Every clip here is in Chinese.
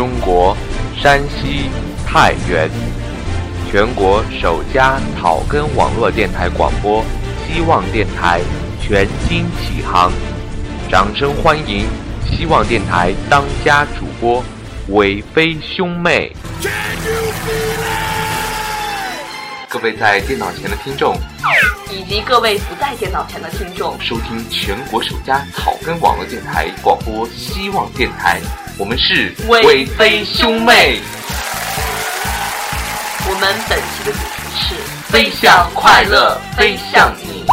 中国山西太原，全国首家草根网络电台广播——希望电台全新启航，掌声欢迎希望电台当家主播韦飞兄妹。各位在电脑前的听众，以及各位不在电脑前的听众，收听全国首家草根网络电台广播——希望电台。我们是伟飞兄妹。我们本期的主题是飞向快乐，飞向你。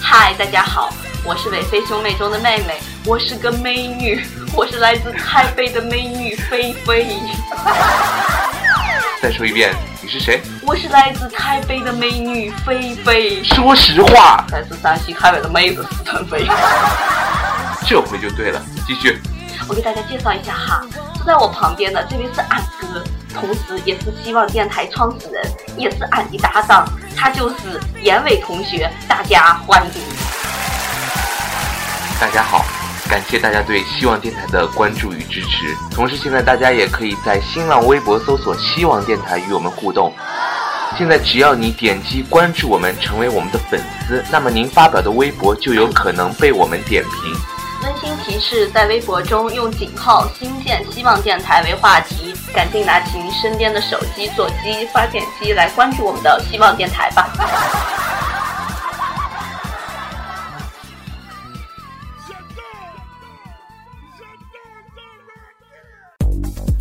嗨，大家好，我是伟飞兄妹中的妹妹，我是个美女，我是来自台北的美女菲菲。再说一遍，你是谁？我是来自台北的美女菲菲。说实话，来自山西台北的妹子斯坦菲。这回就对了，继续。我给大家介绍一下哈，坐在我旁边的这位是俺哥，同时也是希望电台创始人，也是俺的搭档，他就是严伟同学，大家欢迎。大家好，感谢大家对希望电台的关注与支持。同时，现在大家也可以在新浪微博搜索“希望电台”与我们互动。现在只要你点击关注我们，成为我们的粉丝，那么您发表的微博就有可能被我们点评。温馨提示：在微博中用井号“新建希望电台”为话题，赶紧拿起您身边的手机、座机、发电机来关注我们的希望电台吧。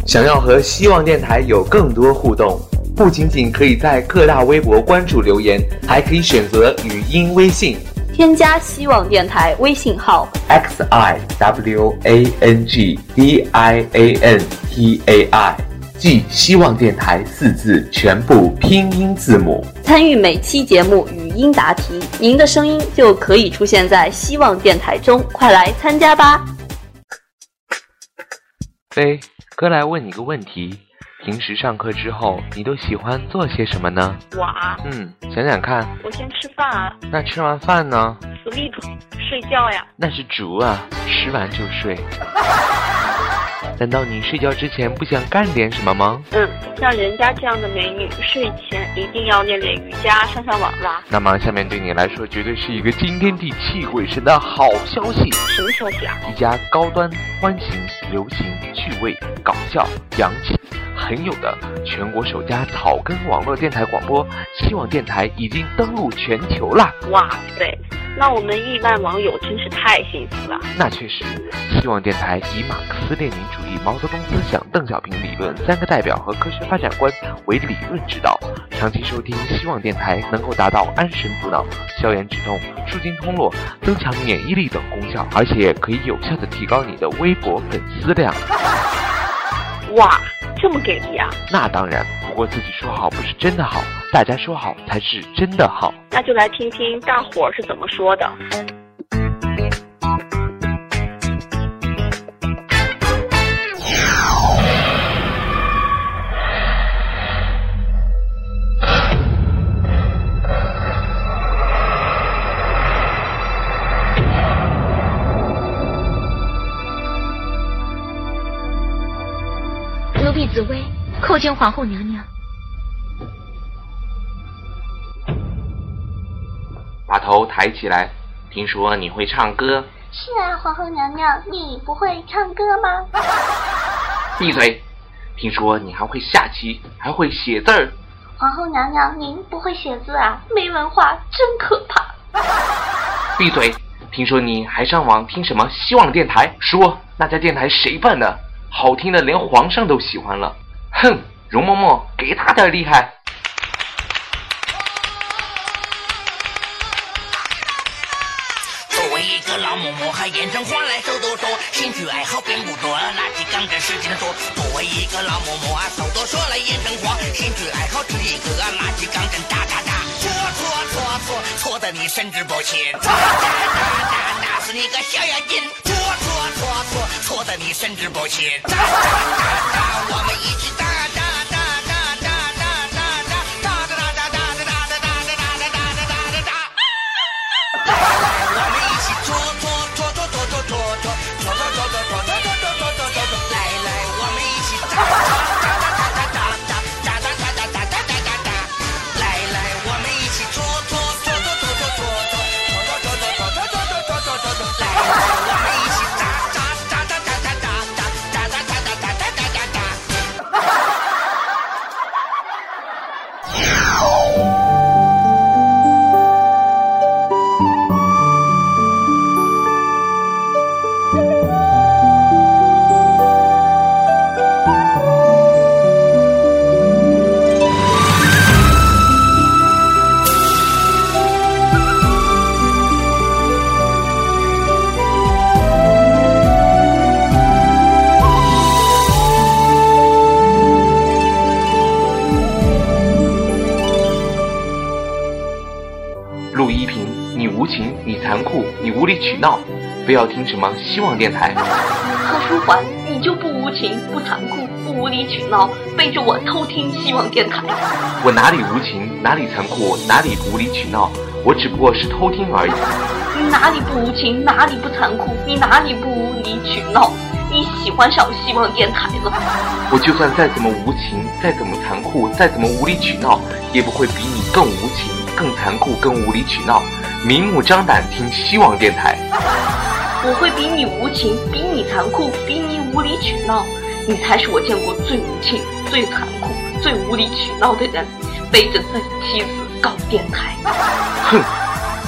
想要和希望电台有更多互动，不仅仅可以在各大微博关注留言，还可以选择语音微信。添加希望电台微信号 x i w a n g d i a n t a i，即希望电台四字全部拼音字母。参与每期节目语音答题，您的声音就可以出现在希望电台中，快来参加吧！飞哥来问你个问题：平时上课之后，你都喜欢做些什么呢？我啊，嗯，想想看。我先吃饭啊。那吃完饭呢？sleep，睡觉呀。那是竹啊，吃完就睡。难道你睡觉之前不想干点什么吗？嗯，像人家这样的美女，睡前一定要练练瑜伽，上上网啦。那么下面对你来说，绝对是一个惊天地泣鬼神的好消息。什么消息啊？一家高端、欢型、流行、趣味、搞笑、洋气。很有的，全国首家草根网络电台广播——希望电台已经登陆全球了。哇塞，那我们亿万网友真是太幸福了。那确实，希望电台以马克思列宁主义、毛泽东思想、邓小平理论三个代表和科学发展观为理论指导，长期收听希望电台能够达到安神补脑、消炎止痛、舒筋通络、增强免疫力等功效，而且可以有效的提高你的微博粉丝量。哇！这么给力啊！那当然，不过自己说好不是真的好，大家说好才是真的好。那就来听听大伙儿是怎么说的。紫薇叩见皇后娘娘。把头抬起来，听说你会唱歌。是啊，皇后娘娘，你不会唱歌吗？闭嘴！听说你还会下棋，还会写字儿。皇后娘娘，您不会写字啊？没文化，真可怕！闭嘴！听说你还上网听什么希望电台？说那家电台谁办的？好听的连皇上都喜欢了，哼！容嬷嬷，给他点厉害。作为一个老嬷嬷，还验证话来手都说，兴趣爱好并不多，拿起钢针使劲做。作为一个老嬷嬷啊，手多说来验证话，兴趣爱好只一个，拿起钢针打打打，搓搓搓搓，搓得你神志不清。打打打打，打死你个小妖精！戳的你甚至不信。我们一。你无理取闹，非要听什么希望电台。何书桓，你就不无情、不残酷、不无理取闹，背着我偷听希望电台？我哪里无情，哪里残酷，哪里无理取闹？我只不过是偷听而已。你哪里不无情，哪里不残酷？你哪里不无理取闹？你喜欢上希望电台了？我就算再怎么无情，再怎么残酷，再怎么无理取闹，也不会比你更无情、更残酷、更无理取闹。明目张胆听希望电台。我会比你无情，比你残酷，比你无理取闹。你才是我见过最无情、最残酷、最无理取闹的人，背着自己妻子搞电台。哼，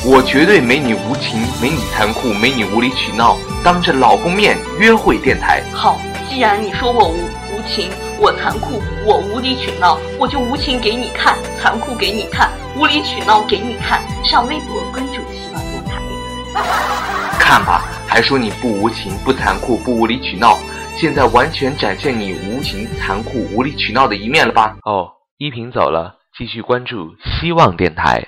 我绝对没你无情，没你残酷，没你无理取闹。当着老公面约会电台。好，既然你说我无无情，我残酷，我无理取闹，我就无情给你看，残酷给你看，无理取闹给你看。上微博关注希望电台。看吧。还说你不无情、不残酷、不无理取闹，现在完全展现你无情、残酷、无理取闹的一面了吧？哦，依萍走了，继续关注希望电台。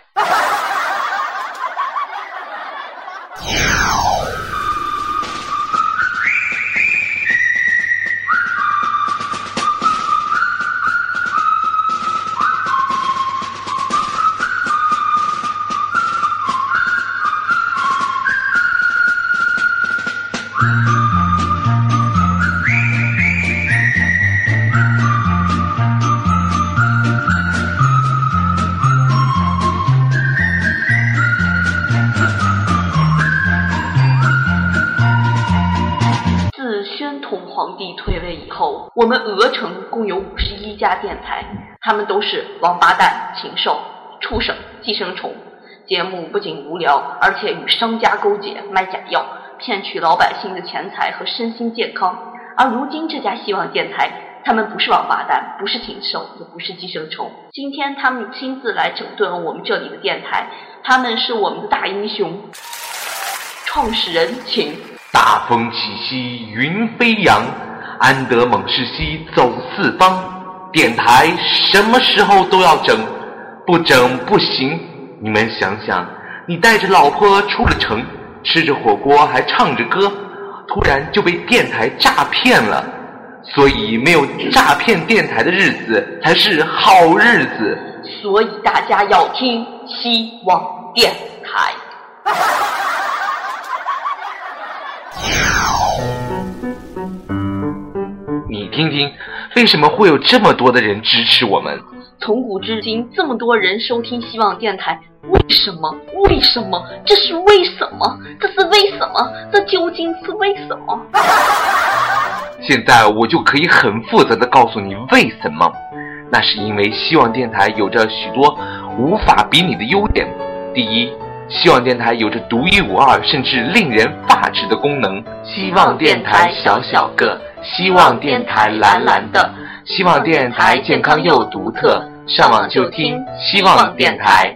皇帝退位以后我们鹅城共有五十一家电台，他们都是王八蛋、禽兽、畜生、寄生虫。节目不仅无聊，而且与商家勾结，卖假药，骗取老百姓的钱财和身心健康。而如今这家希望电台，他们不是王八蛋，不是禽兽，也不是寄生虫。今天他们亲自来整顿我们这里的电台，他们是我们的大英雄。创始人，请。大风起兮云飞扬。安得猛士兮走四方，电台什么时候都要整，不整不行。你们想想，你带着老婆出了城，吃着火锅还唱着歌，突然就被电台诈骗了。所以没有诈骗电台的日子才是好日子。所以大家要听希望电台。听听，为什么会有这么多的人支持我们？从古至今，这么多人收听希望电台，为什么？为什么？这是为什么？这是为什么？这究竟是为什么？现在我就可以很负责的告诉你为什么。那是因为希望电台有着许多无法比拟的优点。第一，希望电台有着独一无二甚至令人发指的功能。希望电台小小个。希望电台蓝蓝的，希望电台健康又独特，上网就听希望电台。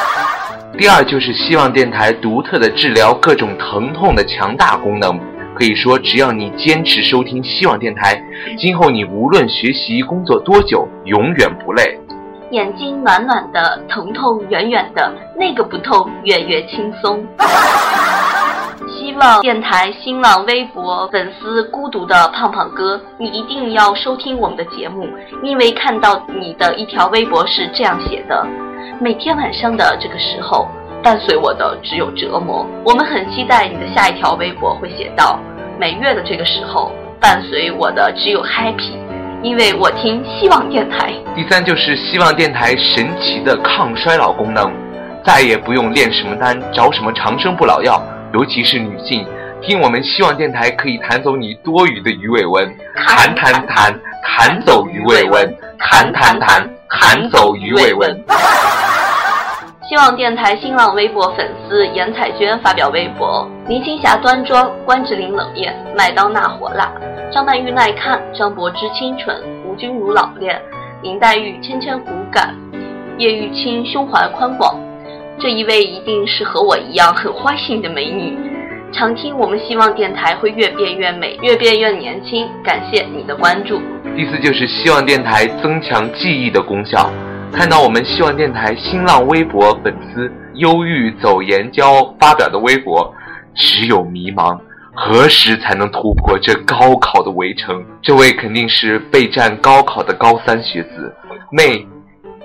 第二就是希望电台独特的治疗各种疼痛的强大功能，可以说只要你坚持收听希望电台，今后你无论学习工作多久，永远不累。眼睛暖暖的，疼痛远远的，那个不痛，月月轻松。希望电台、新浪微博粉丝孤独的胖胖哥，你一定要收听我们的节目，因为看到你的一条微博是这样写的：每天晚上的这个时候，伴随我的只有折磨。我们很期待你的下一条微博会写到：每月的这个时候，伴随我的只有 happy，因为我听希望电台。第三就是希望电台神奇的抗衰老功能，再也不用炼什么丹，找什么长生不老药。尤其是女性，听我们希望电台可以弹走你多余的鱼尾纹，弹弹弹弹走鱼尾纹，弹弹弹弹走鱼尾纹。希望电台新浪微博粉丝严彩娟发表微博：林青霞端庄，关之琳冷艳，麦当娜火辣，张曼玉耐看，张柏芝清纯，吴君如老练，林黛玉纤纤骨感，叶玉卿胸怀宽广。这一位一定是和我一样很花心的美女，常听我们希望电台会越变越美，越变越年轻。感谢你的关注。第四就是希望电台增强记忆的功效，看到我们希望电台新浪微博粉丝忧郁走岩椒发表的微博，只有迷茫，何时才能突破这高考的围城？这位肯定是备战高考的高三学子，妹，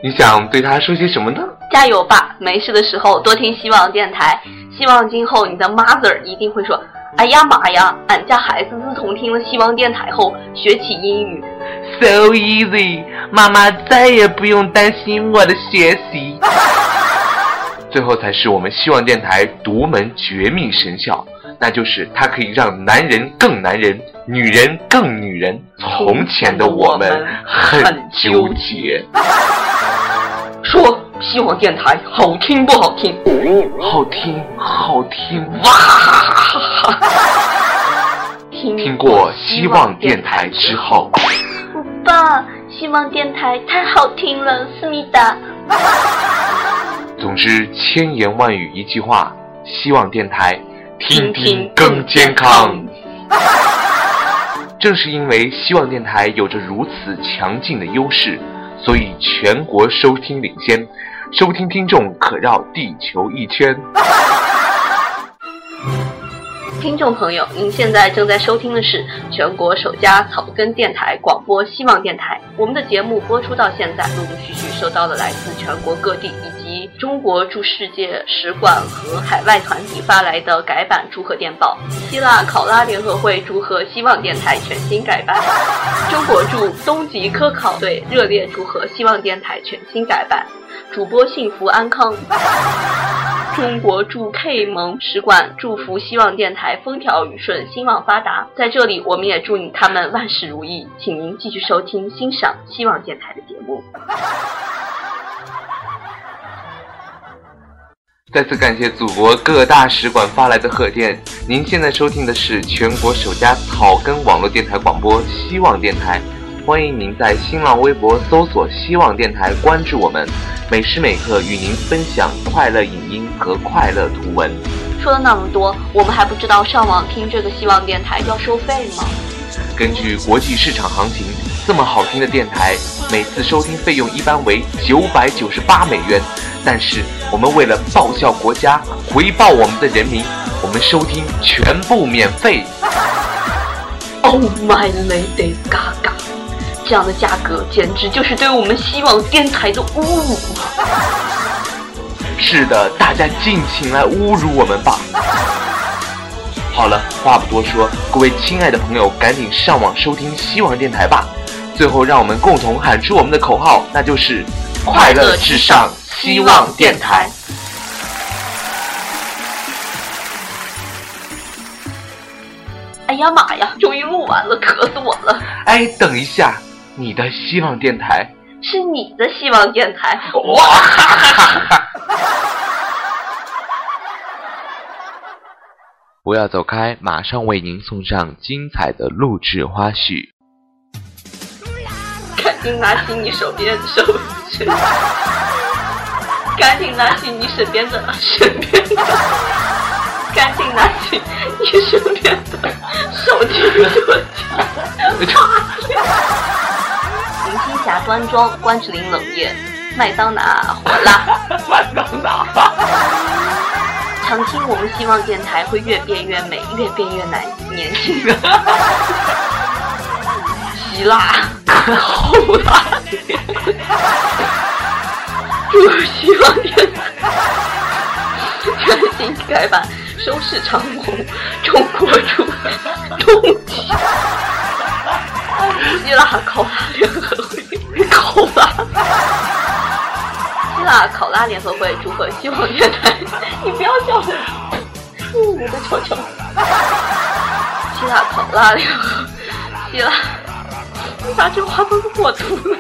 你想对他说些什么呢？加油吧！没事的时候多听希望电台，希望今后你的 mother 一定会说。哎呀妈呀！俺家孩子自从听了希望电台后，学起英语，so easy，妈妈再也不用担心我的学习。最后才是我们希望电台独门绝密神效，那就是它可以让男人更男人，女人更女人。从前的我们很纠结。说希望电台好听不好听？好听，好听！哇！听过希望电台之后，欧巴，希望电台太好听了，思密达。总之，千言万语一句话，希望电台听听更健康。正是因为希望电台有着如此强劲的优势。所以全国收听领先，收听听众可绕地球一圈。听众朋友，您现在正在收听的是全国首家草根电台广播希望电台。我们的节目播出到现在，陆陆续续收到了来自全国各地以及中国驻世界使馆和海外团体发来的改版祝贺电报。希腊考拉联合会祝贺希望电台全新改版。中国驻东极科考队热烈祝贺希望电台全新改版。主播幸福安康。中国驻 K 盟使馆祝福希望电台风调雨顺、兴旺发达。在这里，我们也祝你他们万事如意。请您继续收听、欣赏希望电台的节目。再次感谢祖国各大使馆发来的贺电。您现在收听的是全国首家草根网络电台广播希望电台。欢迎您在新浪微博搜索“希望电台”，关注我们，每时每刻与您分享快乐影音和快乐图文。说了那么多，我们还不知道上网听这个希望电台要收费吗？根据国际市场行情，这么好听的电台，每次收听费用一般为九百九十八美元。但是我们为了报效国家，回报我们的人民，我们收听全部免费。Oh my lady Gaga！这样的价格简直就是对我们希望电台的侮辱。是的，大家尽情来侮辱我们吧。好了，话不多说，各位亲爱的朋友，赶紧上网收听希望电台吧。最后，让我们共同喊出我们的口号，那就是快乐至上，希望电台。哎呀妈呀，终于录完了，渴死我了。哎，等一下。你的希望电台？是你的希望电台，哇！哈哈哈！不要走开，马上为您送上精彩的录制花絮。赶紧拿起你手边的手机，赶紧拿起你身边的身边的，赶紧拿起你身边的手机 霞端庄，关之琳冷艳，麦当娜火辣，麦当娜。常听我们希望电台会越变越美，越变越难年轻。希腊好辣！祝希望电台全新改版，收视长虹，中国主冬季希腊考拉联合好吧，希腊考拉联合会祝贺希望乐团。你不要笑我，我的球球。希腊考拉联合，希腊，你咋这话都给我涂了。